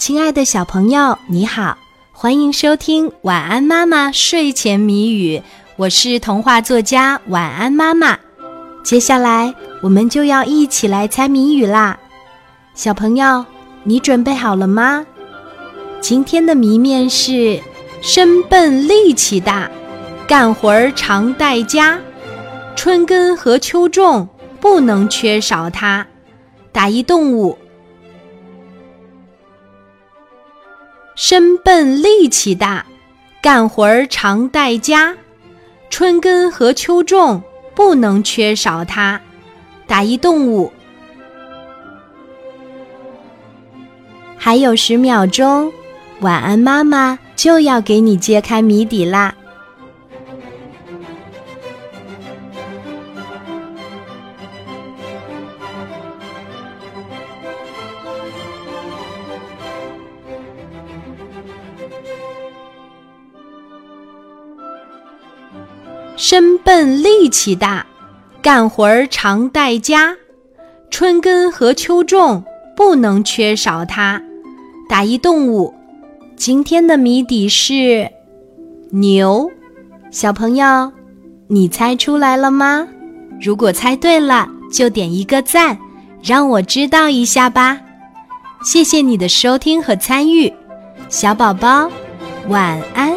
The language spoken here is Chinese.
亲爱的小朋友，你好，欢迎收听《晚安妈妈睡前谜语》，我是童话作家晚安妈妈。接下来我们就要一起来猜谜语啦，小朋友，你准备好了吗？今天的谜面是：身笨力气大，干活儿常带家，春耕和秋种不能缺少它。打一动物。身笨力气大，干活儿常带家，春耕和秋种不能缺少它。打一动物。还有十秒钟，晚安妈妈就要给你揭开谜底啦。身笨力气大，干活儿常带家，春耕和秋种不能缺少它。打一动物，今天的谜底是牛。小朋友，你猜出来了吗？如果猜对了，就点一个赞，让我知道一下吧。谢谢你的收听和参与，小宝宝，晚安。